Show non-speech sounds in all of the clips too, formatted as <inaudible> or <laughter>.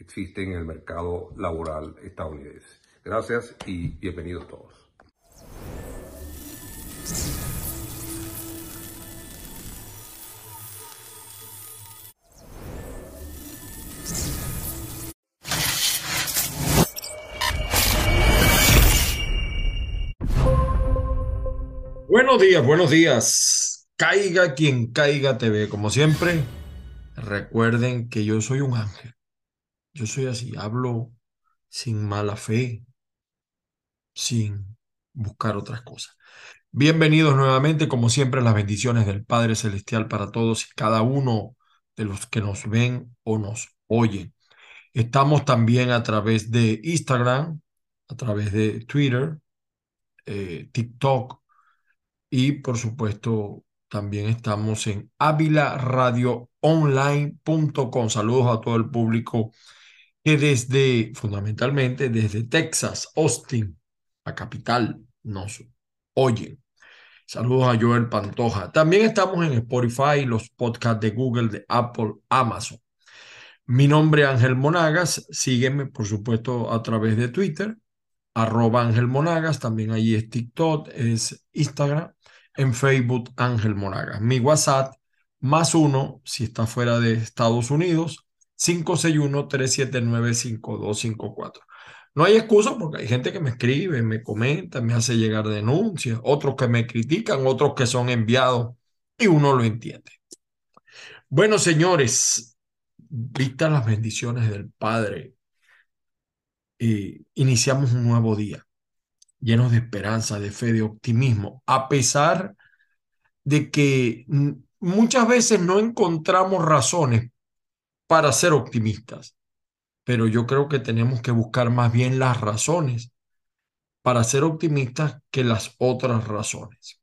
existen en el mercado laboral estadounidense. Gracias y bienvenidos todos. Buenos días, buenos días. Caiga quien caiga TV, como siempre. Recuerden que yo soy un ángel. Yo soy así, hablo sin mala fe, sin buscar otras cosas. Bienvenidos nuevamente, como siempre, las bendiciones del Padre Celestial para todos y cada uno de los que nos ven o nos oyen. Estamos también a través de Instagram, a través de Twitter, eh, TikTok y por supuesto también estamos en avilaradioonline.com. Saludos a todo el público que desde, fundamentalmente, desde Texas, Austin, la capital, nos oyen. Saludos a Joel Pantoja. También estamos en Spotify, los podcasts de Google, de Apple, Amazon. Mi nombre es Ángel Monagas. Sígueme, por supuesto, a través de Twitter, arroba Ángel Monagas. También ahí es TikTok, es Instagram en Facebook Ángel Monagas. Mi WhatsApp, más uno, si está fuera de Estados Unidos, 561-379-5254. No hay excusa porque hay gente que me escribe, me comenta, me hace llegar denuncias, otros que me critican, otros que son enviados y uno lo entiende. Bueno, señores, vistas las bendiciones del Padre, iniciamos un nuevo día llenos de esperanza, de fe, de optimismo, a pesar de que muchas veces no encontramos razones para ser optimistas, pero yo creo que tenemos que buscar más bien las razones para ser optimistas que las otras razones.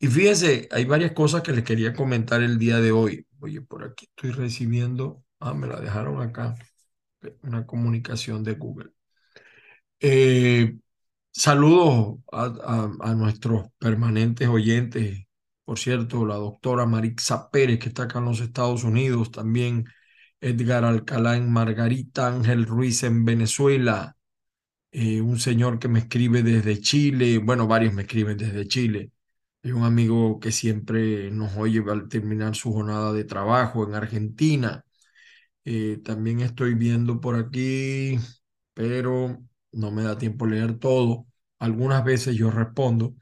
Y fíjense, hay varias cosas que les quería comentar el día de hoy. Oye, por aquí estoy recibiendo, ah, me la dejaron acá, una comunicación de Google. Eh, saludos a, nuestros permanentes oyentes. Por cierto, la doctora Marixa Pérez, que está acá en los Estados Unidos, también Edgar Alcalá en Margarita, Ángel Ruiz en Venezuela, eh, un señor que me escribe desde Chile, bueno, varios me escriben desde Chile. Hay un amigo que siempre nos oye al terminar su jornada de trabajo en Argentina. Eh, también estoy viendo por aquí, pero no me da tiempo leer todo. Algunas veces yo respondo.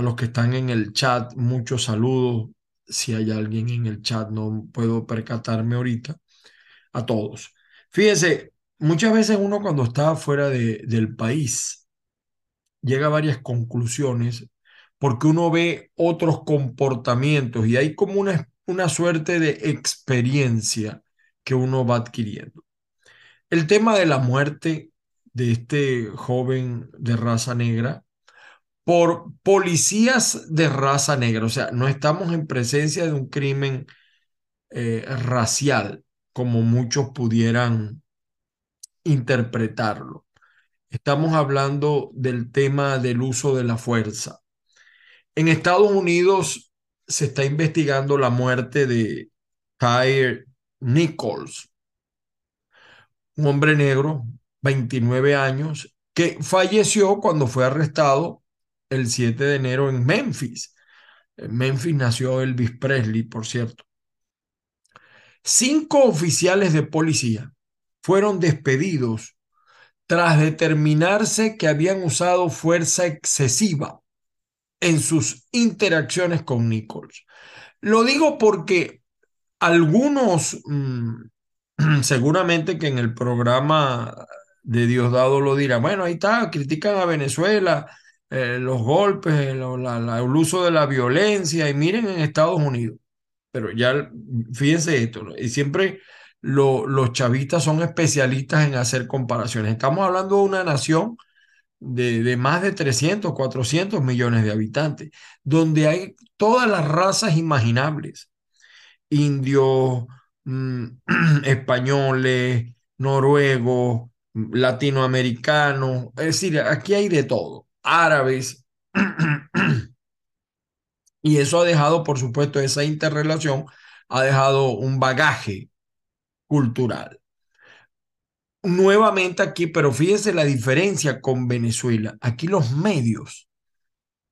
A los que están en el chat, muchos saludos. Si hay alguien en el chat, no puedo percatarme ahorita. A todos. Fíjense, muchas veces uno cuando está fuera de, del país llega a varias conclusiones porque uno ve otros comportamientos y hay como una, una suerte de experiencia que uno va adquiriendo. El tema de la muerte de este joven de raza negra por policías de raza negra. O sea, no estamos en presencia de un crimen eh, racial como muchos pudieran interpretarlo. Estamos hablando del tema del uso de la fuerza. En Estados Unidos se está investigando la muerte de Tyre Nichols, un hombre negro 29 años, que falleció cuando fue arrestado el 7 de enero en Memphis. En Memphis nació Elvis Presley, por cierto. Cinco oficiales de policía fueron despedidos tras determinarse que habían usado fuerza excesiva en sus interacciones con Nichols. Lo digo porque algunos, mmm, <clears throat> seguramente que en el programa de Diosdado lo dirán, bueno, ahí está, critican a Venezuela, eh, los golpes, la, el uso de la violencia, y miren en Estados Unidos. Pero ya, fíjense esto, y siempre lo, los chavistas son especialistas en hacer comparaciones. Estamos hablando de una nación de, más de 300, 400 millones de habitantes, donde hay todas las razas imaginables, indios, mmm, <clears throat> españoles, noruegos, latinoamericanos, es decir, aquí hay de todo, árabes. <clears throat> y eso ha dejado, por supuesto, esa interrelación ha dejado un bagaje cultural. Nuevamente aquí, pero fíjense la diferencia con Venezuela. Aquí los medios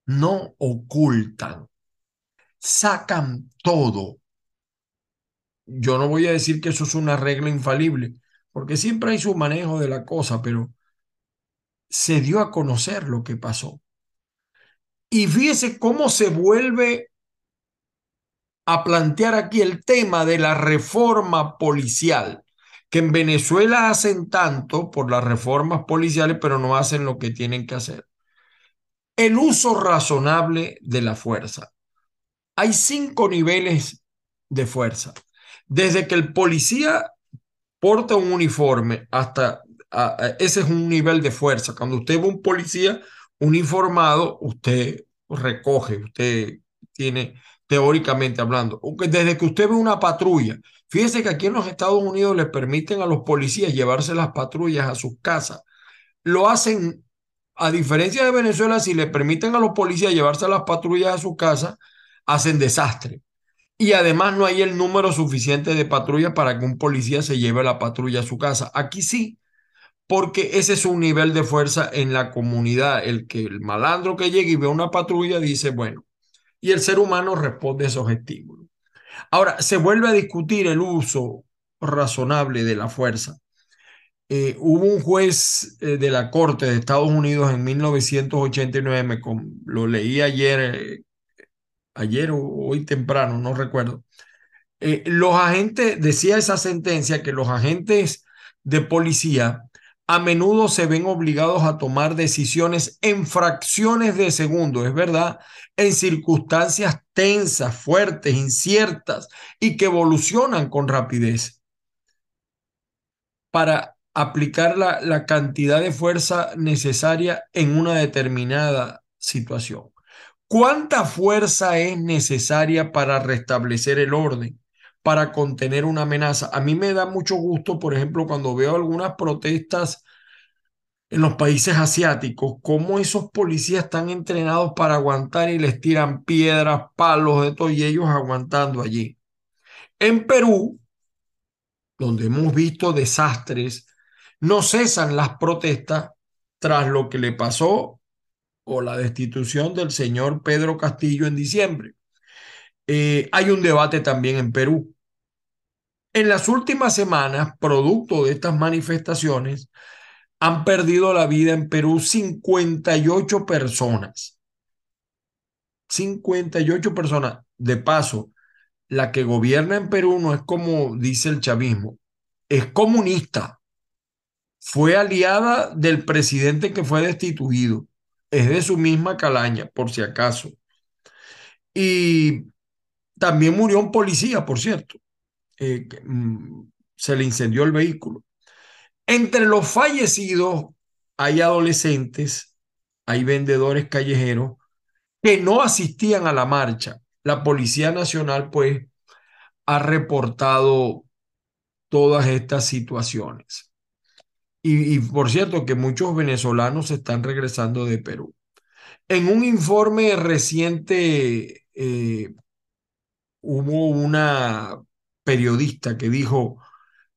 no ocultan, sacan todo. Yo no voy a decir que eso es una regla infalible, porque siempre hay su manejo de la cosa, pero se dio a conocer lo que pasó. Y fíjese cómo se vuelve a plantear aquí el tema de la reforma policial, que en Venezuela hacen tanto por las reformas policiales, pero no hacen lo que tienen que hacer. El uso razonable de la fuerza. Hay cinco niveles de fuerza. Desde que el policía porta un uniforme hasta ese es un nivel de fuerza. Cuando usted ve un policía uniformado, usted recoge, usted tiene teóricamente hablando. Desde que usted ve una patrulla, fíjese que aquí en los Estados Unidos les permiten a los policías llevarse las patrullas a sus casas. Lo hacen, a diferencia de Venezuela, si le permiten a los policías llevarse las patrullas a su casa, hacen desastre. Y además no hay el número suficiente de patrullas para que un policía se lleve la patrulla a su casa. Aquí sí, porque ese es un nivel de fuerza en la comunidad. El que el malandro que llega y ve una patrulla dice, bueno, y el ser humano responde a esos estímulos. Ahora, se vuelve a discutir el uso razonable de la fuerza. Eh, hubo un juez eh, de la Corte de Estados Unidos en 1989, me lo leí ayer, eh, ayer o hoy temprano, no recuerdo. Los agentes, decía esa sentencia que los agentes de policía a menudo se ven obligados a tomar decisiones en fracciones de segundo, es verdad, en circunstancias tensas, fuertes, inciertas y que evolucionan con rapidez para aplicar la, la cantidad de fuerza necesaria en una determinada situación. ¿Cuánta fuerza es necesaria para restablecer el orden? Para contener una amenaza. A mí me da mucho gusto, por ejemplo, cuando veo algunas protestas en los países asiáticos, cómo esos policías están entrenados para aguantar y les tiran piedras, palos, de todo, y ellos aguantando allí. En Perú, donde hemos visto desastres, no cesan las protestas tras lo que le pasó o la destitución del señor Pedro Castillo en diciembre. Eh, hay un debate también en Perú. En las últimas semanas, producto de estas manifestaciones, han perdido la vida en Perú 58 personas. 58 personas. De paso, la que gobierna en Perú no es como dice el chavismo, es comunista. Fue aliada del presidente que fue destituido. Es de su misma calaña, por si acaso. Y también murió un policía, por cierto. Eh, mm, se le incendió el vehículo. Entre los fallecidos hay adolescentes, hay vendedores callejeros que no asistían a la marcha. La Policía Nacional, pues, ha reportado todas estas situaciones. Y, por cierto, que muchos venezolanos están regresando de Perú. En un informe reciente eh, hubo una periodista que dijo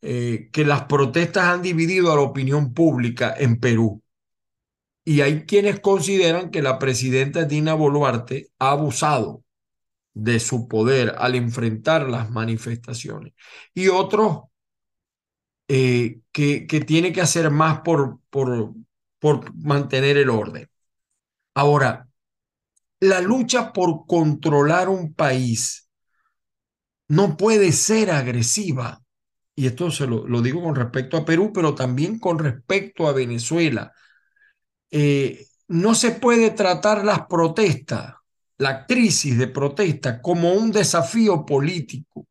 eh, que las protestas han dividido a la opinión pública en Perú. Y hay quienes consideran que la presidenta Dina Boluarte ha abusado de su poder al enfrentar las manifestaciones. Y otros eh, que, que, tiene que hacer más por, por, por mantener el orden. Ahora, la lucha por controlar un país no puede ser agresiva. Y esto se lo, lo digo con respecto a Perú, pero también con respecto a Venezuela. Eh, no se puede tratar las protestas, la crisis de protesta, como un desafío político.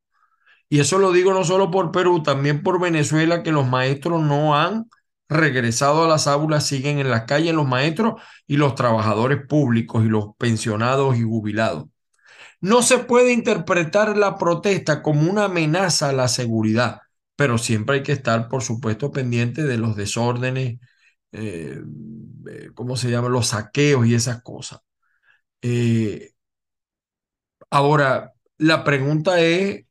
Y eso lo digo no solo por Perú, también por Venezuela, que los maestros no han regresado a las aulas, siguen en las calles los maestros y los trabajadores públicos y los pensionados y jubilados. No se puede interpretar la protesta como una amenaza a la seguridad, pero siempre hay que estar, por supuesto, pendiente de los desórdenes, eh, eh, ¿cómo se llama? Los saqueos y esas cosas. Eh, ahora, la pregunta es,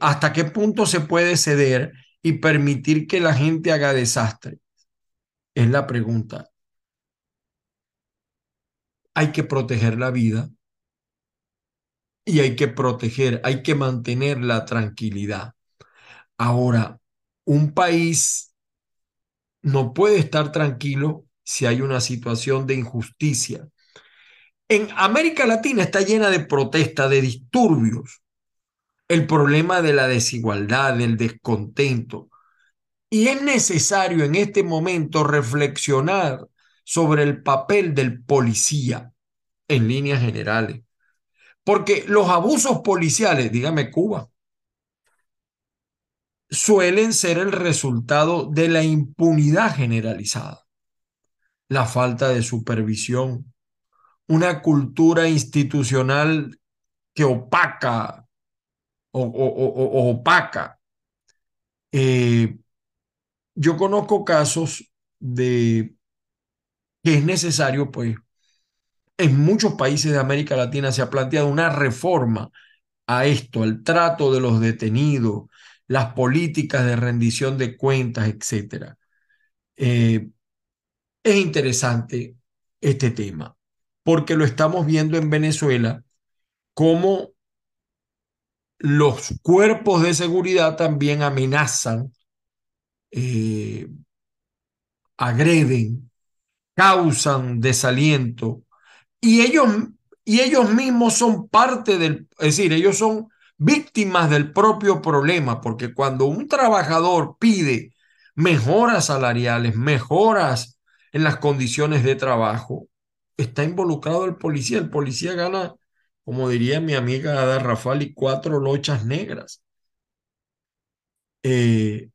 ¿hasta qué punto se puede ceder y permitir que la gente haga desastre? Es la pregunta. Hay que proteger la vida y hay que proteger, hay que mantener la tranquilidad. Ahora, un país no puede estar tranquilo si hay una situación de injusticia. En América Latina está llena de protestas, de disturbios, el problema de la desigualdad, del descontento. Y es necesario en este momento reflexionar sobre el papel del policía en líneas generales. Porque los abusos policiales, dígame Cuba, suelen ser el resultado de la impunidad generalizada, la falta de supervisión, una cultura institucional que opaca o, opaca. Eh, yo conozco casos de que es necesario, pues, en muchos países de América Latina se ha planteado una reforma a esto, al trato de los detenidos, las políticas de rendición de cuentas, etc. Eh, es interesante este tema, porque lo estamos viendo en Venezuela como los cuerpos de seguridad también amenazan, eh, agreden, causan desaliento y ellos, y ellos mismos son parte del, es decir, ellos son víctimas del propio problema, porque cuando un trabajador pide mejoras salariales, mejoras en las condiciones de trabajo, está involucrado el policía. El policía gana, como diría mi amiga Ada Rafali, cuatro lochas negras. Eh,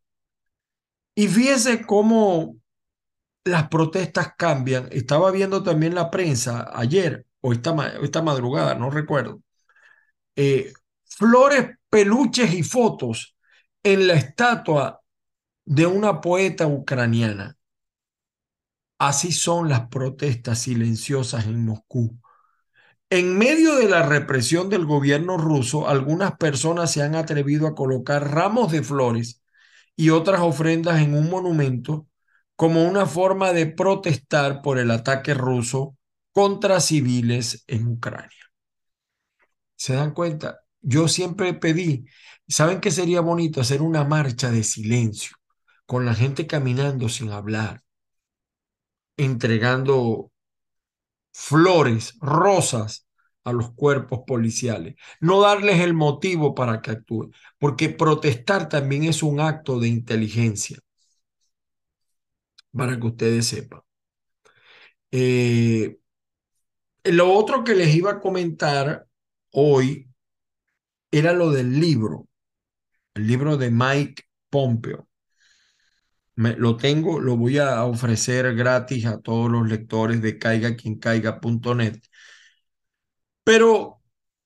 y fíjese cómo las protestas cambian. Estaba viendo también la prensa ayer o esta, esta madrugada, no recuerdo. Eh, flores, peluches y fotos en la estatua de una poeta ucraniana. Así son las protestas silenciosas en Moscú. En medio de la represión del gobierno ruso, algunas personas se han atrevido a colocar ramos de flores y otras ofrendas en un monumento como una forma de protestar por el ataque ruso contra civiles en Ucrania. ¿Se dan cuenta? Yo siempre pedí, ¿saben qué sería bonito? Hacer una marcha de silencio, con la gente caminando sin hablar, entregando flores, rosas a los cuerpos policiales, no darles el motivo para que actúen, porque protestar también es un acto de inteligencia para que ustedes sepan. Eh, lo otro que les iba a comentar hoy era lo del libro, el libro de Mike Pompeo. Me, lo tengo, lo voy a ofrecer gratis a todos los lectores de caigaquiencaiga.net. Pero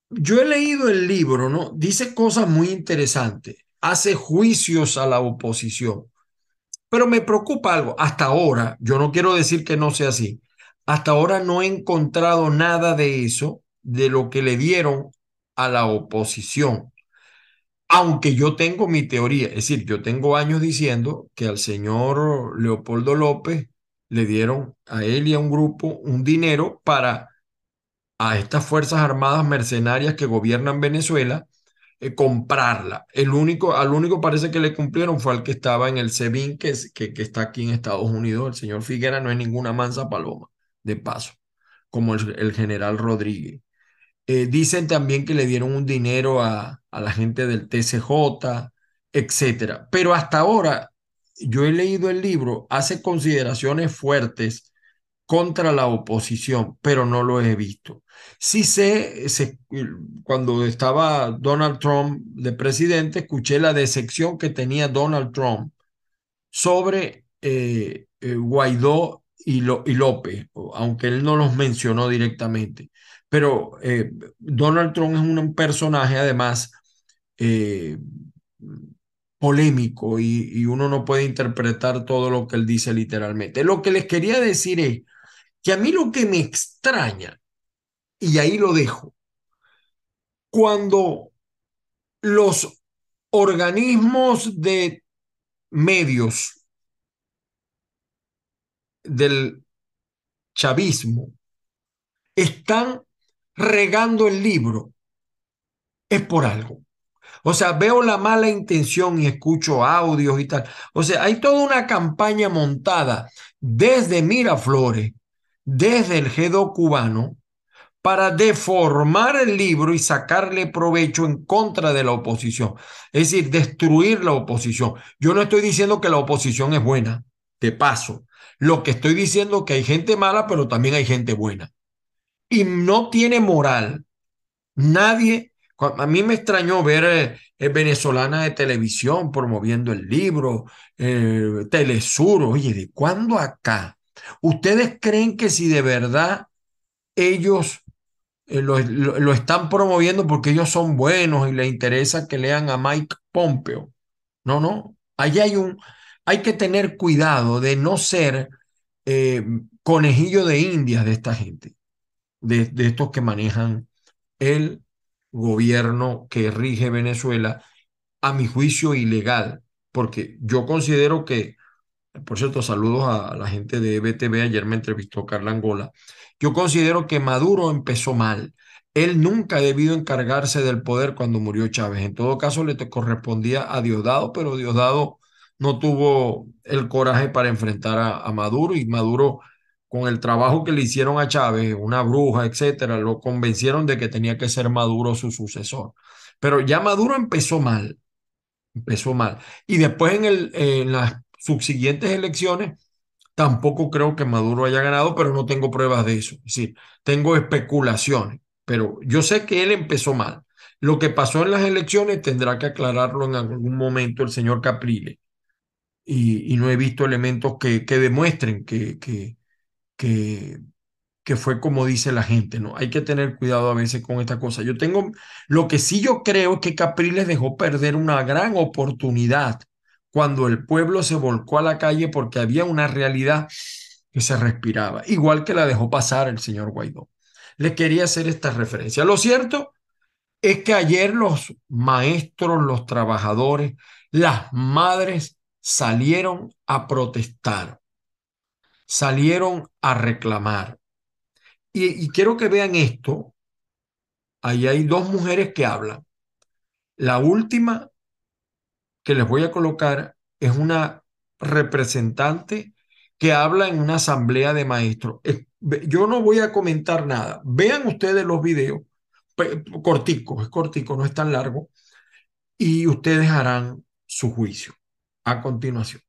yo he leído el libro, ¿no? Dice cosas muy interesantes, hace juicios a la oposición. Pero me preocupa algo. Hasta ahora, yo no quiero decir que no sea así. Hasta ahora no he encontrado nada de eso, de lo que le dieron a la oposición. Aunque yo tengo mi teoría, es decir, yo tengo años diciendo que al señor Leopoldo López le dieron a él y a un grupo un dinero para a estas Fuerzas Armadas mercenarias que gobiernan Venezuela eh, comprarla. El único, al único parece que le cumplieron fue al que estaba en el SEBIN, que, que, está aquí en Estados Unidos. El señor Figuera no es ninguna mansa paloma, de paso, como el, general Rodríguez. Eh, dicen también que le dieron un dinero a, a la gente del TCJ, etcétera. Pero hasta ahora, yo he leído el libro, hace consideraciones fuertes contra la oposición, pero no lo he visto. Sí sé, cuando estaba Donald Trump de presidente, escuché la decepción que tenía Donald Trump sobre eh, eh, Guaidó y, López, aunque él no los mencionó directamente. Pero eh, Donald Trump es un personaje además polémico y, uno no puede interpretar todo lo que él dice literalmente. Lo que les quería decir es que a mí lo que me extraña, y ahí lo dejo, cuando los organismos de medios del chavismo están regando el libro, es por algo. O sea, veo la mala intención y escucho audios y tal. O sea, hay toda una campaña montada desde Miraflores desde el GEDO cubano para deformar el libro y sacarle provecho en contra de la oposición, es decir, destruir la oposición. Yo no estoy diciendo que la oposición es buena, de paso. Lo que estoy diciendo es que hay gente mala, pero también hay gente buena. Y no tiene moral. Nadie, a mí me extrañó ver eh, eh, venezolana de televisión promoviendo el libro, eh, Telesur, oye, ¿de cuándo acá? ¿Ustedes creen que si de verdad ellos eh, lo, están promoviendo porque ellos son buenos y les interesa que lean a Mike Pompeo? No, no. Allí hay un, hay que tener cuidado de no ser eh, conejillo de indias de esta gente, de, de estos que manejan el gobierno que rige Venezuela, a mi juicio ilegal, porque yo considero que por cierto, saludos a la gente de BTV. Ayer me entrevistó Carla Angola. Yo considero que Maduro empezó mal. Él nunca ha debido encargarse del poder cuando murió Chávez. En todo caso, le correspondía a Diosdado, pero Diosdado no tuvo el coraje para enfrentar a, Maduro y Maduro, con el trabajo que le hicieron a Chávez, una bruja, etcétera, lo convencieron de que tenía que ser Maduro su sucesor. Pero ya Maduro empezó mal, empezó mal. Y después en, el, en las subsiguientes elecciones, tampoco creo que Maduro haya ganado, pero no tengo pruebas de eso. Es decir, tengo especulaciones, pero yo sé que él empezó mal. Lo que pasó en las elecciones tendrá que aclararlo en algún momento el señor Caprile. Y, no he visto elementos que, que demuestren que, que, que, que fue como dice la gente, ¿no? Hay que tener cuidado a veces con esta cosa. Yo tengo, lo que sí yo creo es que Capriles dejó perder una gran oportunidad cuando el pueblo se volcó a la calle porque había una realidad que se respiraba, igual que la dejó pasar el señor Guaidó. Le quería hacer esta referencia. Lo cierto es que ayer los maestros, los trabajadores, las madres salieron a protestar, salieron a reclamar. Y, y quiero que vean esto. Ahí hay dos mujeres que hablan. La última que les voy a colocar es una representante que habla en una asamblea de maestros. Yo no voy a comentar nada. Vean ustedes los videos, cortico, es cortico, no es tan largo, y ustedes harán su juicio a continuación.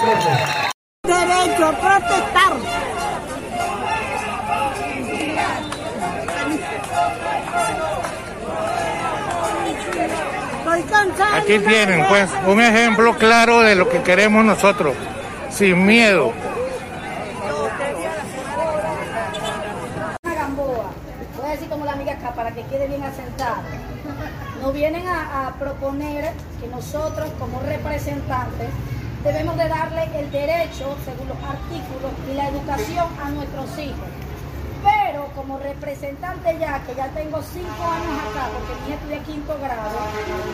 Derecho a protestar. Aquí tienen pues un ejemplo claro de lo que queremos nosotros, sin miedo. Voy a decir tomo la amiga acá para que quede bien asentada. Nos vienen a, a proponer que nosotros como representantes debemos de darle el derecho, según los artículos, y la educación a nuestros hijos. Pero como representante ya, que ya tengo cinco años acá, porque mi estudia quinto grado,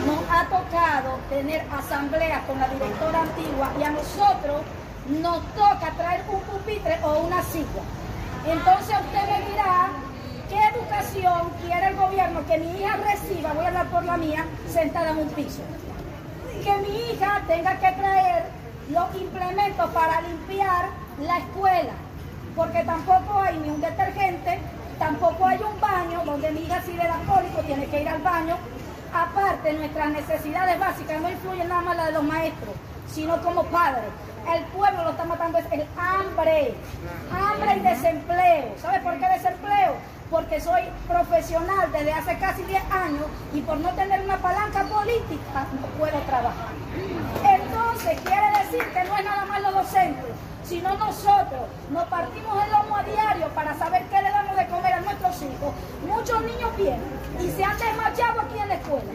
nos ha tocado tener asamblea con la directora antigua y a nosotros nos toca traer un pupitre o una silla. Entonces usted me dirá qué educación quiere el gobierno que mi hija reciba, voy a hablar por la mía, sentada en un piso. Que mi hija tenga que traer los implementos para limpiar la escuela, porque tampoco hay ni un detergente, tampoco hay un baño donde mi hija si le da cólico tiene que ir al baño. Aparte, nuestras necesidades básicas no influyen nada más la de los maestros, sino como padres. El pueblo lo está matando es el hambre, hambre y desempleo. ¿Sabe por qué desempleo? Porque soy profesional desde hace casi 10 años y por no tener una palanca política no puedo trabajar. Entonces quiere decir que no es nada más los docentes, sino nosotros nos partimos el lomo a diario para saber qué le damos de comer a nuestros hijos. Muchos niños vienen y se han desmayado aquí en la escuela.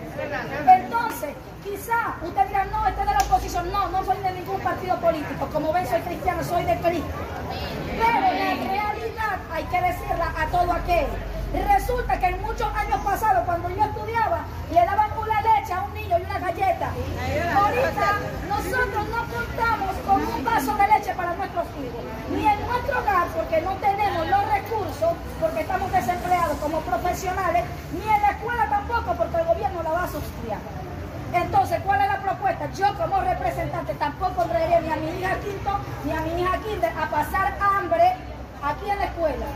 Entonces, quizá usted dirá, no, este es de la oposición. No, no soy de ningún partido político. Como ven, soy cristiano, soy de Cristo. Pero la realidad hay que decirla a todo aquel. Resulta que en muchos años pasados, cuando yo estudiaba, le daban una leche a un niño y una galleta. Ahorita nosotros no contamos con un vaso de leche para nuestros hijos, ni en nuestro hogar, porque no tenemos los recursos, porque estamos desempleados como profesionales, ni en la escuela tampoco, porque el gobierno la va a subsidiar. Entonces, ¿cuál es la propuesta? Yo como representante tampoco traeré ni a mi hija quinto ni a mi hija kinder a pasar hambre aquí en la escuela.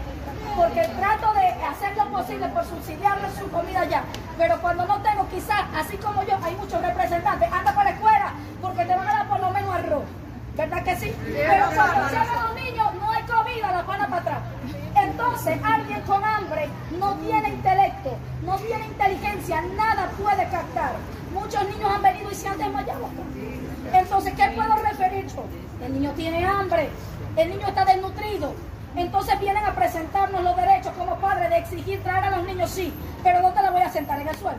Porque trato de hacer lo posible por subsidiarle su comida allá. Pero cuando no tengo, quizás, así como yo, hay muchos representantes, anda para la escuela porque te van a dar por lo menos arroz. ¿Verdad que sí? Pero cuando llegan los niños, no hay comida, la van a para atrás. Entonces, alguien con hambre no tiene intelecto, no tiene inteligencia, nada puede captar. Muchos niños han venido y se han desmayado. Entonces, ¿qué puedo referir yo? El niño tiene hambre, el niño está desnutrido. Entonces vienen a presentarnos los derechos como padres de exigir traer a los niños, sí, pero ¿dónde la voy a sentar? En el suelo.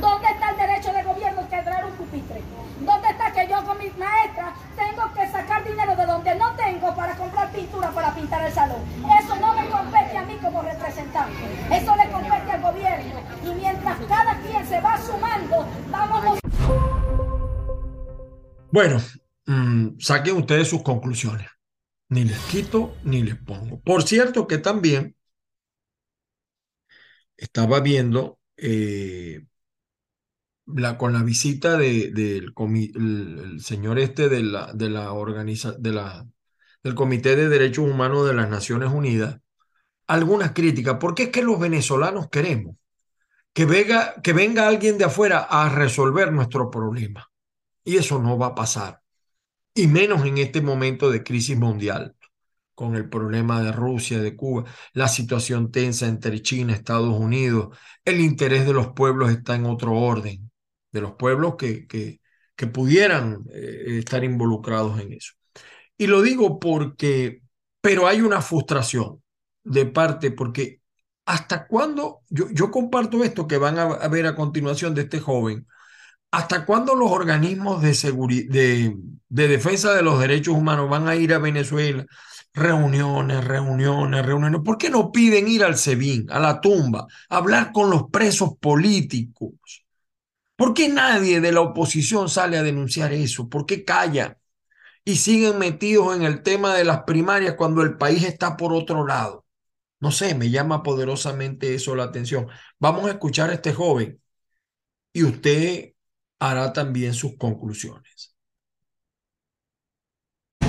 ¿Dónde está el derecho del gobierno que traer un pupitre? ¿Dónde está que yo con mis maestras tengo que sacar dinero de donde no tengo para comprar pintura para pintar el salón? Eso no me compete a mí como representante. Eso le compete al gobierno. Y mientras cada quien se va sumando, vamos... Bueno, mmm, saquen ustedes sus conclusiones. Ni les quito ni les pongo. Por cierto que también estaba viendo eh, la, con la visita del de, el, el señor este de la, de la organiza, de la, del Comité de Derechos Humanos de las Naciones Unidas, algunas críticas, porque es que los venezolanos queremos que venga, que venga alguien de afuera a resolver nuestro problema. Y eso no va a pasar. Y menos en este momento de crisis mundial, con el problema de Rusia, de Cuba, la situación tensa entre China Estados Unidos, el interés de los pueblos está en otro orden de los pueblos que, que, pudieran eh, estar involucrados en eso. Y lo digo porque, pero hay una frustración de parte, porque hasta cuándo, yo, yo comparto esto que van a, ver a continuación de este joven, hasta cuándo los organismos de, de, de defensa de los derechos humanos van a ir a Venezuela, reuniones, reuniones, reuniones. ¿Por qué no piden ir al SEBIN, a la tumba, a hablar con los presos políticos? ¿Por qué nadie de la oposición sale a denunciar eso? ¿Por qué calla? Y siguen metidos en el tema de las primarias cuando el país está por otro lado. No sé, me llama poderosamente eso la atención. Vamos a escuchar a este joven y usted hará también sus conclusiones.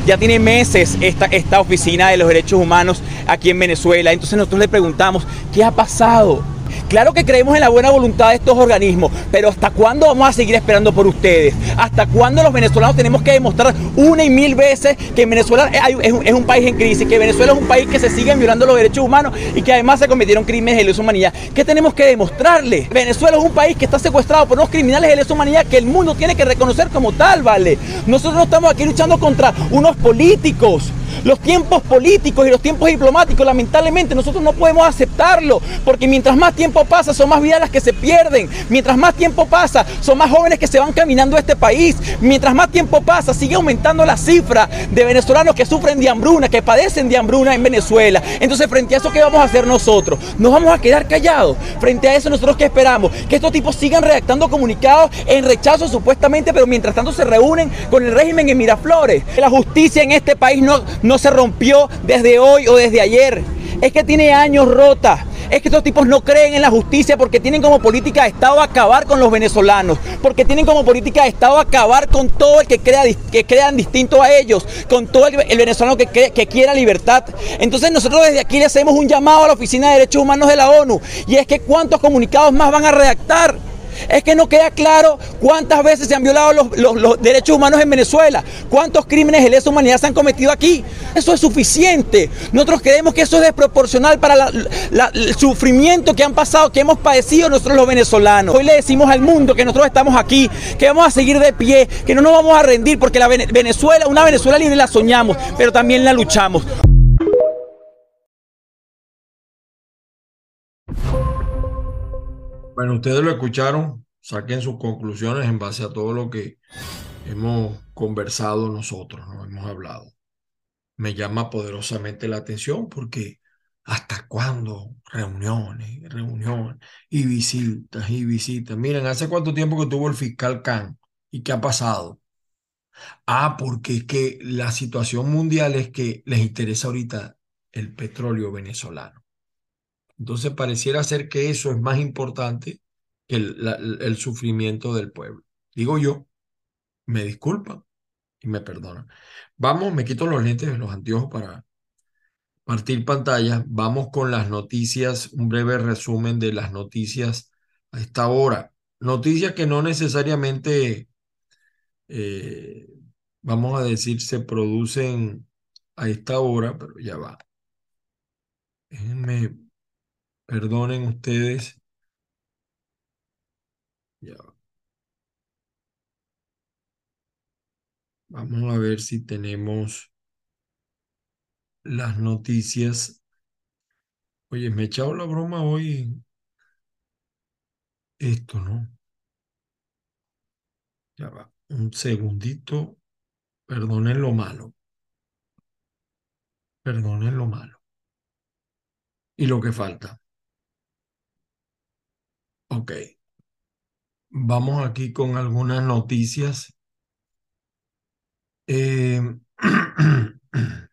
Ya tiene meses esta, esta oficina de los derechos humanos aquí en Venezuela. Entonces nosotros le preguntamos, ¿qué ha pasado? Claro que creemos en la buena voluntad de estos organismos, pero ¿hasta cuándo vamos a seguir esperando por ustedes? ¿Hasta cuándo los venezolanos tenemos que demostrar una y mil veces que Venezuela es un, país en crisis, que Venezuela es un país que se siguen violando los derechos humanos y que además se cometieron crímenes de lesa humanidad? ¿Qué tenemos que demostrarle? Venezuela es un país que está secuestrado por unos criminales de lesa humanidad que el mundo tiene que reconocer como tal, ¿vale? Nosotros no estamos aquí luchando contra unos políticos. Los tiempos políticos y los tiempos diplomáticos, lamentablemente, nosotros no podemos aceptarlo, porque mientras más tiempo pasa, son más vidas las que se pierden. Mientras más tiempo pasa, son más jóvenes que se van caminando a este país. Mientras más tiempo pasa, sigue aumentando la cifra de venezolanos que sufren de hambruna, que padecen de hambruna en Venezuela. Entonces, frente a eso, ¿qué vamos a hacer nosotros? ¿Nos vamos a quedar callados? Frente a eso, nosotros qué esperamos? Que estos tipos sigan redactando comunicados en rechazo supuestamente, pero mientras tanto se reúnen con el régimen en Miraflores. La justicia en este país no, no se rompió desde hoy o desde ayer. Es que tiene años rota. Es que estos tipos no creen en la justicia porque tienen como política de Estado acabar con los venezolanos, porque tienen como política de Estado acabar con todo el que, crea, que crean distinto a ellos, con todo el, venezolano que, que quiera libertad. Entonces nosotros desde aquí le hacemos un llamado a la Oficina de Derechos Humanos de la ONU y es que cuántos comunicados más van a redactar. Es que no queda claro cuántas veces se han violado los, derechos humanos en Venezuela, cuántos crímenes de lesa humanidad se han cometido aquí. Eso es suficiente. Nosotros creemos que eso es desproporcional para el sufrimiento que han pasado, que hemos padecido nosotros los venezolanos. Hoy le decimos al mundo que nosotros estamos aquí, que vamos a seguir de pie, que no nos vamos a rendir, porque la Venezuela, una Venezuela libre la soñamos, pero también la luchamos. Bueno, ustedes lo escucharon, saquen sus conclusiones en base a todo lo que hemos conversado nosotros, no hemos hablado. Me llama poderosamente la atención porque ¿hasta cuándo? Reuniones, reuniones y visitas y visitas. Miren, ¿hace cuánto tiempo que tuvo el fiscal Khan? ¿Y qué ha pasado? Ah, porque es que la situación mundial es que les interesa ahorita el petróleo venezolano. Entonces pareciera ser que eso es más importante que el, el, sufrimiento del pueblo. Digo yo, me disculpan y me perdonan. Vamos, me quito los lentes los anteojos para partir pantalla. Vamos con las noticias, un breve resumen de las noticias a esta hora. Noticias que no necesariamente, eh, vamos a decir, se producen a esta hora, pero ya va. Déjenme Perdonen ustedes. Ya. Vamos a ver si tenemos las noticias. Oye, me he echado la broma hoy. Esto, ¿no? Ya va. Un segundito. Perdonen lo malo. Perdonen lo malo. Y lo que falta. Ok. Vamos aquí con algunas noticias. Eh, <clears throat>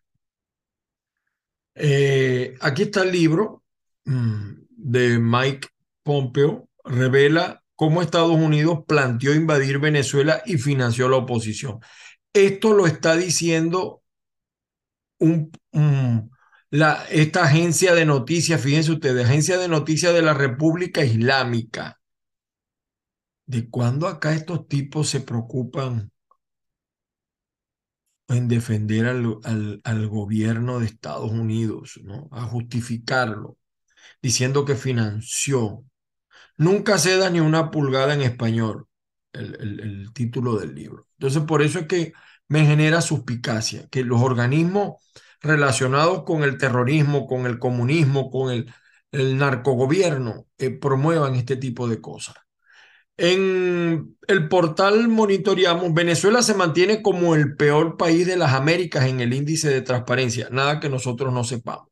eh, aquí está el libro mm, de Mike Pompeo. Revela cómo Estados Unidos planteó invadir Venezuela y financió la oposición. Esto lo está diciendo un, un la, esta agencia de noticias, fíjense ustedes, agencia de noticias de la República Islámica. ¿De cuándo acá estos tipos se preocupan en defender al, al, al gobierno de Estados Unidos, ¿no? a justificarlo, diciendo que financió? Nunca se da ni una pulgada en español, el, el, el título del libro. Entonces, por eso es que me genera suspicacia, que los organismos relacionados con el terrorismo, con el comunismo, con el, el narcogobierno, eh, promuevan este tipo de cosas. En el portal monitoreamos, Venezuela se mantiene como el peor país de las Américas en el índice de transparencia. Nada que nosotros no sepamos.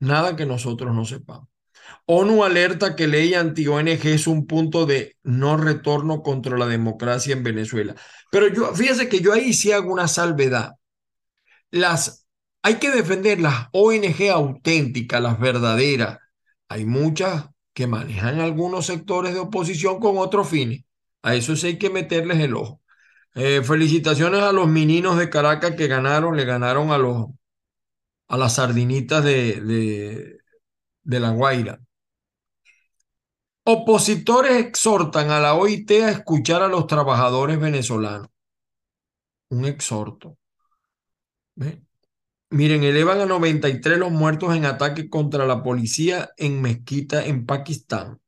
Nada que nosotros no sepamos. ONU alerta que ley anti-ONG es un punto de no retorno contra la democracia en Venezuela. Pero yo, fíjese que yo ahí sí hago una salvedad las, hay que defender las ONG auténticas, las verdaderas. Hay muchas que manejan algunos sectores de oposición con otros fines. A eso sí hay que meterles el ojo. Eh, felicitaciones a los meninos de Caracas que ganaron, le ganaron a los a las sardinitas de, de, de La Guaira. Opositores exhortan a la OIT a escuchar a los trabajadores venezolanos. Un exhorto. ¿Ve? Miren, elevan a 93 los muertos en ataque contra la policía en Mezquita, en Pakistán.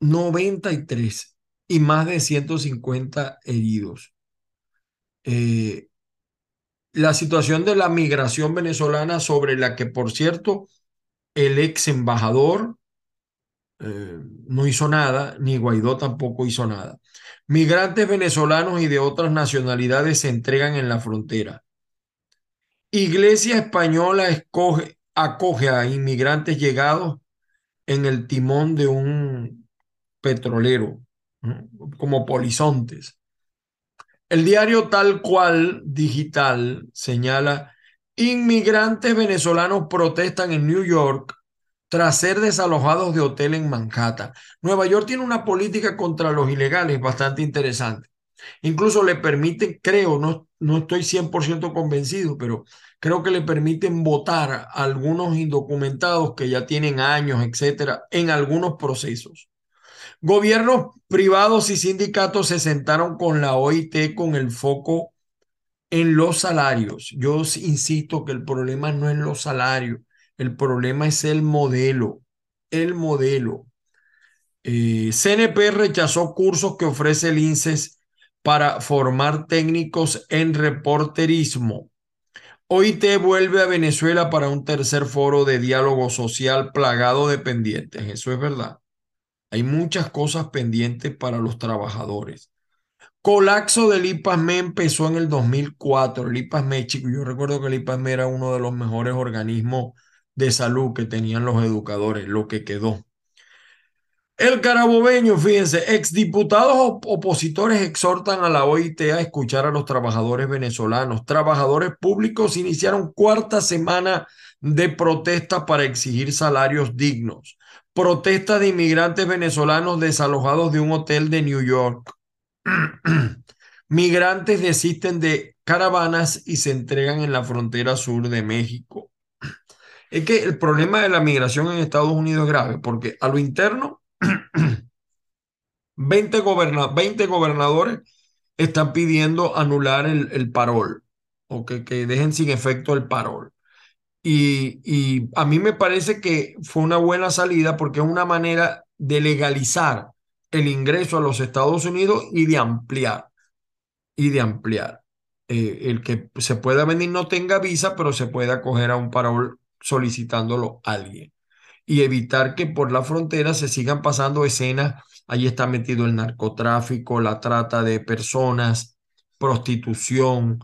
93 y más de 150 heridos. Eh, la situación de la migración venezolana sobre la que, por cierto, el ex embajador eh, no hizo nada, ni Guaidó tampoco hizo nada. Migrantes venezolanos y de otras nacionalidades se entregan en la frontera. Iglesia española acoge a inmigrantes llegados en el timón de un petrolero, como polizontes. El diario tal cual digital señala, inmigrantes venezolanos protestan en New York tras ser desalojados de hotel en Manhattan. Nueva York tiene una política contra los ilegales bastante interesante. Incluso le permiten, creo, no, no estoy 100% convencido, pero creo que le permiten votar a algunos indocumentados que ya tienen años, etcétera, en algunos procesos. Gobiernos privados y sindicatos se sentaron con la OIT con el foco en los salarios. Yo insisto que el problema no es los salarios, el problema es el modelo, el modelo. Eh, CNP rechazó cursos que ofrece el INSES para formar técnicos en reporterismo. OIT vuelve a Venezuela para un tercer foro de diálogo social plagado de pendientes. Eso es verdad. Hay muchas cosas pendientes para los trabajadores. Colapso del IPASME empezó en el 2004. El IPASME, chico, yo recuerdo que el IPASME era uno de los mejores organismos de salud que tenían los educadores, lo que quedó. El carabobeño, fíjense, exdiputados opositores exhortan a la OIT a escuchar a los trabajadores venezolanos. Trabajadores públicos iniciaron cuarta semana de protesta para exigir salarios dignos. Protesta de inmigrantes venezolanos desalojados de un hotel de New York. <clears throat> Migrantes desisten de caravanas y se entregan en la frontera sur de México. Es que el problema de la migración en Estados Unidos es grave porque a lo interno <clears throat> 20, gobernadores están pidiendo anular el, parol o que, que, dejen sin efecto el parol. Y, y a mí me parece que fue una buena salida porque es una manera de legalizar el ingreso a los Estados Unidos y de ampliar, y de ampliar. Eh, el que se pueda venir no tenga visa, pero se puede acoger a un parol solicitándolo alguien y evitar que por la frontera se sigan pasando escenas. Allí está metido el narcotráfico, la trata de personas, prostitución.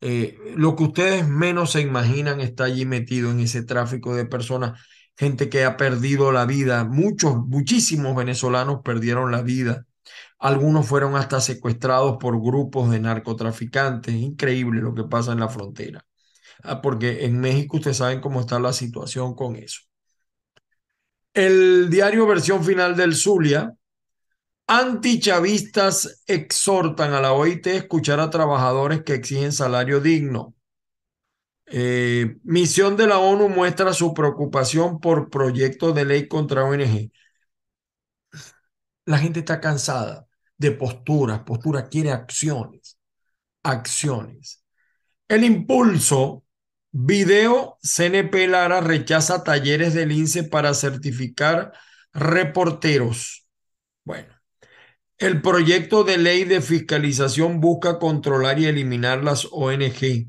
Eh, lo que ustedes menos se imaginan está allí metido en ese tráfico de personas. Gente que ha perdido la vida. Muchos, muchísimos venezolanos perdieron la vida. Algunos fueron hasta secuestrados por grupos de narcotraficantes. Increíble lo que pasa en la frontera. Ah, porque en México ustedes saben cómo está la situación con eso. El diario versión final del Zulia, antichavistas exhortan a la OIT a escuchar a trabajadores que exigen salario digno. Eh, misión de la ONU muestra su preocupación por proyectos de ley contra ONG. La gente está cansada de posturas, postura quiere acciones, acciones. El impulso Video CNP Lara rechaza talleres del INSE para certificar reporteros. Bueno, el proyecto de ley de fiscalización busca controlar y eliminar las ONG.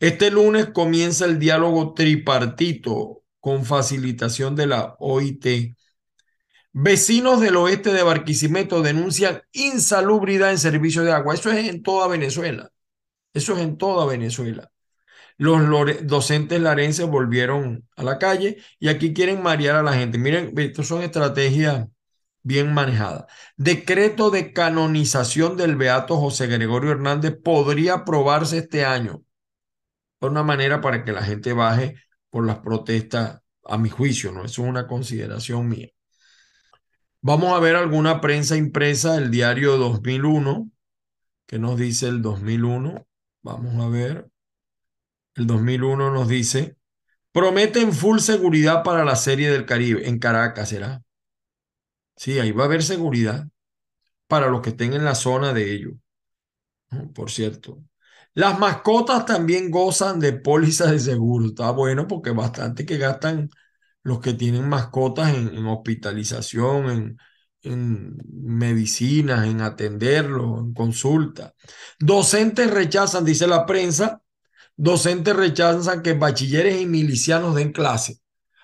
Este lunes comienza el diálogo tripartito con facilitación de la OIT. Vecinos del oeste de Barquisimeto denuncian insalubridad en servicio de agua. Eso es en toda Venezuela. Eso es en toda Venezuela los docentes larenses volvieron a la calle y aquí quieren marear a la gente. Miren, estas son estrategias bien manejadas. Decreto de canonización del beato José Gregorio Hernández podría aprobarse este año. De una manera para que la gente baje por las protestas, a mi juicio, ¿no? Eso es una consideración mía. Vamos a ver alguna prensa impresa del diario 2001. ¿Qué nos dice el 2001? Vamos a ver el 2001 nos dice, prometen full seguridad para la serie del Caribe, en Caracas será. Sí, ahí va a haber seguridad para los que estén en la zona de ellos. Por cierto. Las mascotas también gozan de pólizas de seguro. Está bueno porque bastante que gastan los que tienen mascotas en, hospitalización, en, en medicinas, en atenderlos, en consulta. Docentes rechazan, dice la prensa, Docentes rechazan que bachilleres y milicianos den clase.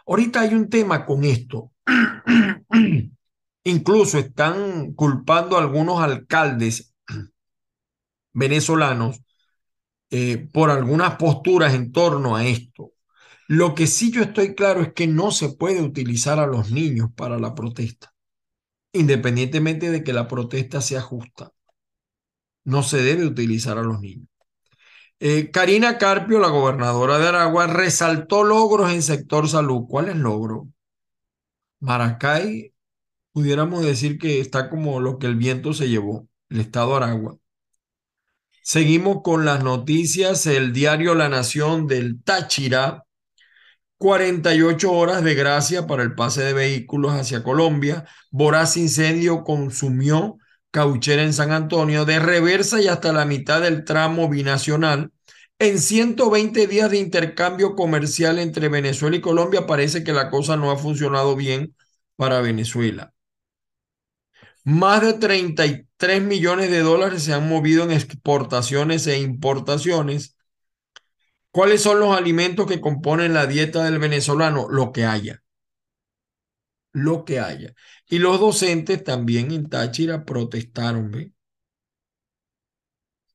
Ahorita hay un tema con esto. <clears throat> Incluso están culpando a algunos alcaldes <clears throat> venezolanos eh, por algunas posturas en torno a esto. Lo que sí yo estoy claro es que no se puede utilizar a los niños para la protesta, independientemente de que la protesta sea justa. No se debe utilizar a los niños. Eh, Karina Carpio, la gobernadora de Aragua, resaltó logros en sector salud. ¿Cuál es logro? Maracay, pudiéramos decir que está como lo que el viento se llevó, el estado de Aragua. Seguimos con las noticias. El diario La Nación del Táchira. 48 horas de gracia para el pase de vehículos hacia Colombia. Voraz incendio consumió Cauchera en San Antonio, de reversa y hasta la mitad del tramo binacional. En 120 días de intercambio comercial entre Venezuela y Colombia parece que la cosa no ha funcionado bien para Venezuela. Más de 33 millones de dólares se han movido en exportaciones e importaciones. ¿Cuáles son los alimentos que componen la dieta del venezolano? Lo que haya lo que haya. Y los docentes también en Táchira protestaron, ¿ve?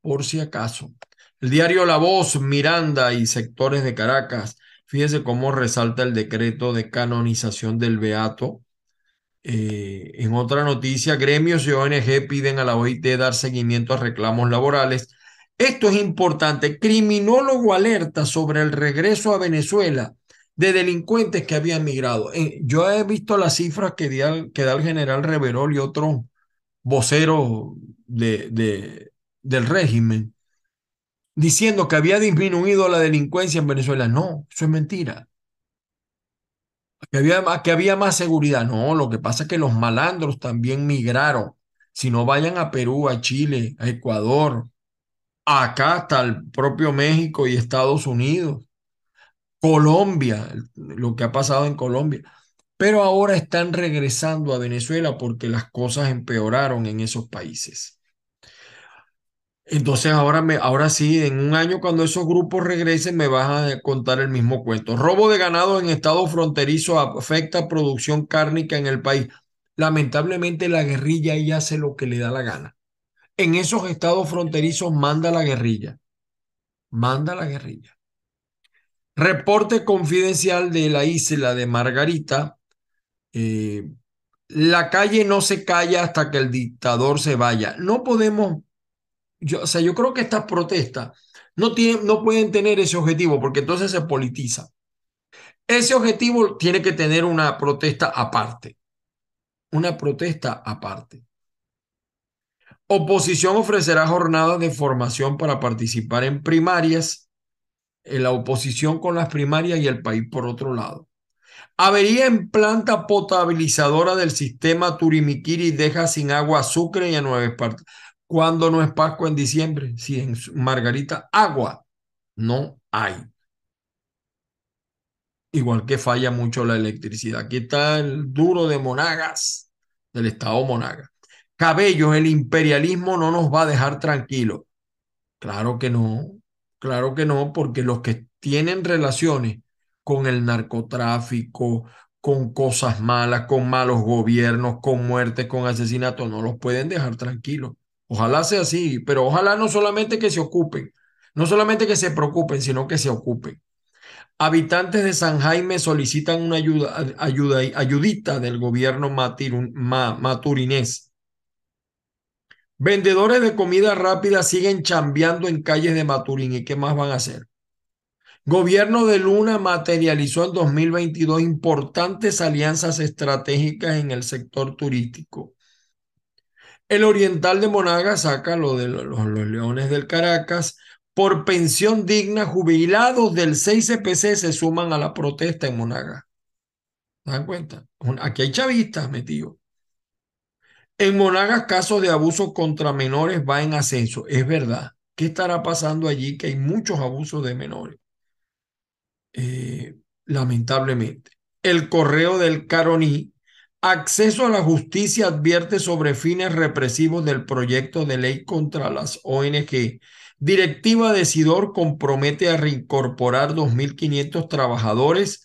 Por si acaso. El diario La Voz, Miranda y sectores de Caracas, fíjense cómo resalta el decreto de canonización del Beato. Eh, en otra noticia, gremios y ONG piden a la OIT dar seguimiento a reclamos laborales. Esto es importante. Criminólogo alerta sobre el regreso a Venezuela de delincuentes que habían migrado. Eh, yo he visto las cifras que, que da el general Reverol y otros voceros de, de, del régimen diciendo que había disminuido la delincuencia en Venezuela. No, eso es mentira. Que había, que había más seguridad. No, lo que pasa es que los malandros también migraron. Si no vayan a Perú, a Chile, a Ecuador, acá hasta el propio México y Estados Unidos. Colombia, lo que ha pasado en Colombia. Pero ahora están regresando a Venezuela porque las cosas empeoraron en esos países. Entonces ahora, me, ahora sí, en un año cuando esos grupos regresen me vas a contar el mismo cuento. Robo de ganado en estado fronterizo afecta producción cárnica en el país. Lamentablemente la guerrilla ahí hace lo que le da la gana. En esos estados fronterizos manda la guerrilla. Manda la guerrilla. Reporte confidencial de la isla de Margarita. Eh, la calle no se calla hasta que el dictador se vaya. No podemos, yo, o sea, yo creo que estas protestas no, tienen, no pueden tener ese objetivo porque entonces se politiza. Ese objetivo tiene que tener una protesta aparte. Una protesta aparte. Oposición ofrecerá jornadas de formación para participar en primarias la oposición con las primarias y el país por otro lado. Avería en planta potabilizadora del sistema Turimiquiri deja sin agua Sucre y a Nueva Esparta. ¿Cuándo no es Pascua en diciembre? Si en Margarita agua no hay. Igual que falla mucho la electricidad. Aquí está el duro de Monagas, del estado Monagas. Cabellos, el imperialismo no nos va a dejar tranquilos. Claro que no. Claro que no, porque los que tienen relaciones con el narcotráfico, con cosas malas, con malos gobiernos, con muertes, con asesinatos, no los pueden dejar tranquilos. Ojalá sea así, pero ojalá no solamente que se ocupen, no solamente que se preocupen, sino que se ocupen. Habitantes de San Jaime solicitan una ayuda, ayuda ayudita del gobierno maturinés Vendedores de comida rápida siguen chambeando en calles de Maturín. ¿Y qué más van a hacer? Gobierno de Luna materializó en 2022 importantes alianzas estratégicas en el sector turístico. El Oriental de Monaga saca lo de los, Leones del Caracas. Por pensión digna, jubilados del 6CPC se suman a la protesta en Monaga. ¿Se dan cuenta? Aquí hay chavistas metidos. En Monagas, casos de abuso contra menores va en ascenso. Es verdad. ¿Qué estará pasando allí? Que hay muchos abusos de menores. Eh, lamentablemente. El correo del Caroní. Acceso a la justicia advierte sobre fines represivos del proyecto de ley contra las ONG. Directiva de Sidor compromete a reincorporar 2.500 trabajadores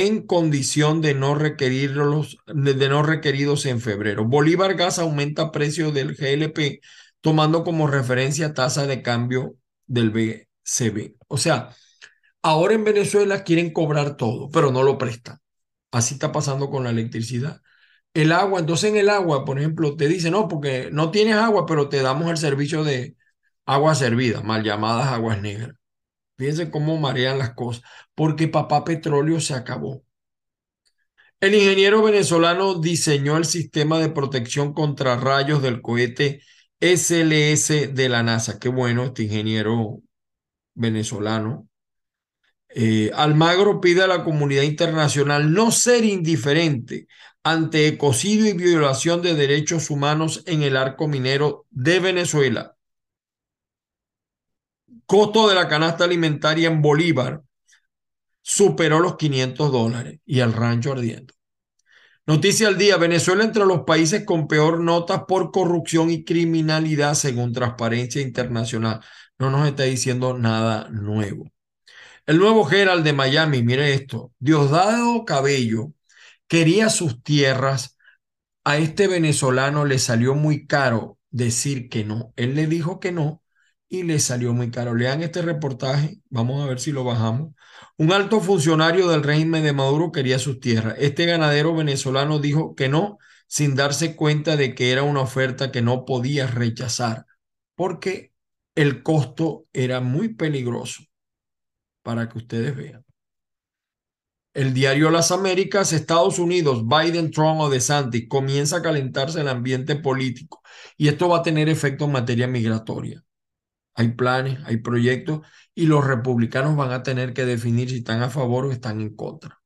en condición de no, requerirlos, de no requeridos en febrero. Bolívar Gas aumenta precio del GLP tomando como referencia tasa de cambio del BCB. O sea, ahora en Venezuela quieren cobrar todo, pero no lo prestan. Así está pasando con la electricidad. El agua, entonces en el agua, por ejemplo, te dicen, no, porque no tienes agua, pero te damos el servicio de agua servida, mal llamadas aguas negras. Fíjense cómo marean las cosas, porque papá petróleo se acabó. El ingeniero venezolano diseñó el sistema de protección contra rayos del cohete SLS de la NASA. Qué bueno, este ingeniero venezolano. Eh, Almagro pide a la comunidad internacional no ser indiferente ante ecocidio y violación de derechos humanos en el arco minero de Venezuela. Costo de la canasta alimentaria en Bolívar superó los 500 dólares y el rancho ardiendo. Noticia al día, Venezuela entre los países con peor nota por corrupción y criminalidad según Transparencia Internacional. No nos está diciendo nada nuevo. El nuevo Gerald de Miami, mire esto, Diosdado Cabello quería sus tierras, a este venezolano le salió muy caro decir que no. Él le dijo que no y le salió muy caro. Lean este reportaje, vamos a ver si lo bajamos. Un alto funcionario del régimen de Maduro quería sus tierras. Este ganadero venezolano dijo que no sin darse cuenta de que era una oferta que no podía rechazar porque el costo era muy peligroso para que ustedes vean. El diario Las Américas, Estados Unidos, Biden, Trump o DeSantis, comienza a calentarse el ambiente político y esto va a tener efecto en materia migratoria. Hay planes, hay proyectos y los republicanos van a tener que definir si están a favor o están en contra.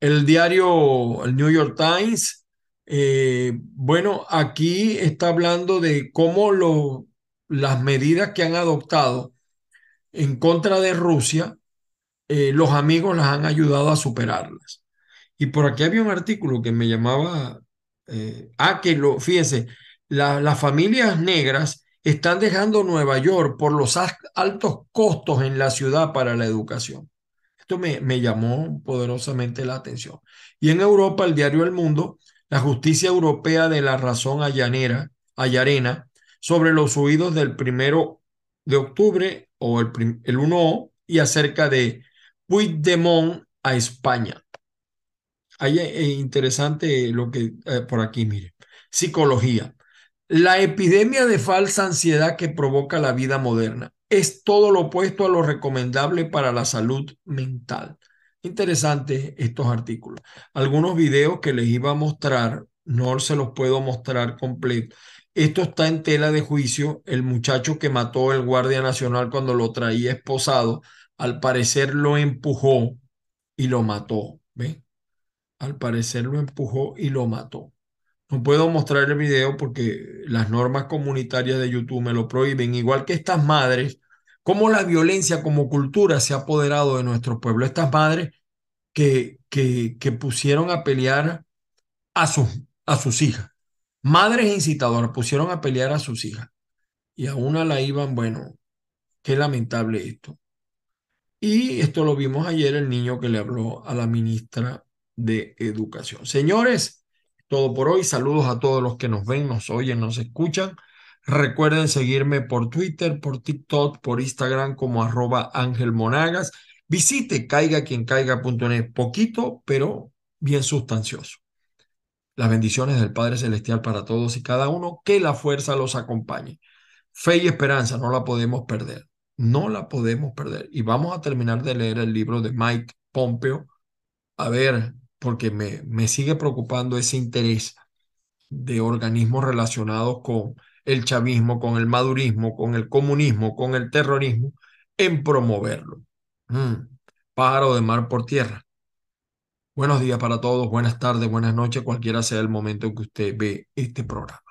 El diario, el New York Times, eh, bueno, aquí está hablando de cómo las medidas que han adoptado en contra de Rusia eh, los amigos las han ayudado a superarlas. Y por aquí había un artículo que me llamaba, eh, ah, que lo, fíjense, las familias negras están dejando Nueva York por los altos costos en la ciudad para la educación. Esto me, llamó poderosamente la atención. Y en Europa, el diario El Mundo, la justicia europea de la razón allanera, allarena sobre los huidos del primero de octubre o el, el 1O y acerca de Puigdemont a España. Ahí es interesante lo que eh, por aquí, mire. Psicología. La epidemia de falsa ansiedad que provoca la vida moderna es todo lo opuesto a lo recomendable para la salud mental. Interesante estos artículos. Algunos videos que les iba a mostrar, no se los puedo mostrar completo. Esto está en tela de juicio. El muchacho que mató el Guardia Nacional cuando lo traía esposado al parecer lo empujó y lo mató. ¿Ve? Al parecer lo empujó y lo mató. No puedo mostrar el video porque las normas comunitarias de YouTube me lo prohíben, igual que estas madres, como la violencia como cultura se ha apoderado de nuestro pueblo. Estas madres que, que, que pusieron a pelear a, sus a sus hijas. Madres incitadoras pusieron a pelear a sus hijas. Y a una la iban, bueno, qué lamentable esto. Y esto lo vimos ayer, el niño que le habló a la ministra de Educación. Señores, todo por hoy. Saludos a todos los que nos ven, nos oyen, nos escuchan. Recuerden seguirme por Twitter, por TikTok, por Instagram como arroba Ángel Monagas. Visite caiga quien caiga.net. Poquito, pero bien sustancioso. Las bendiciones del Padre Celestial para todos y cada uno. Que la fuerza los acompañe. Fe y esperanza no la podemos perder. No la podemos perder. Y vamos a terminar de leer el libro de Mike Pompeo. A ver, porque me, me sigue preocupando ese interés de organismos relacionados con el chavismo, con el madurismo, con el comunismo, con el terrorismo, en promoverlo. Mm, pájaro de mar por tierra. Buenos días para todos, buenas tardes, buenas noches, cualquiera sea el momento en que usted ve este programa.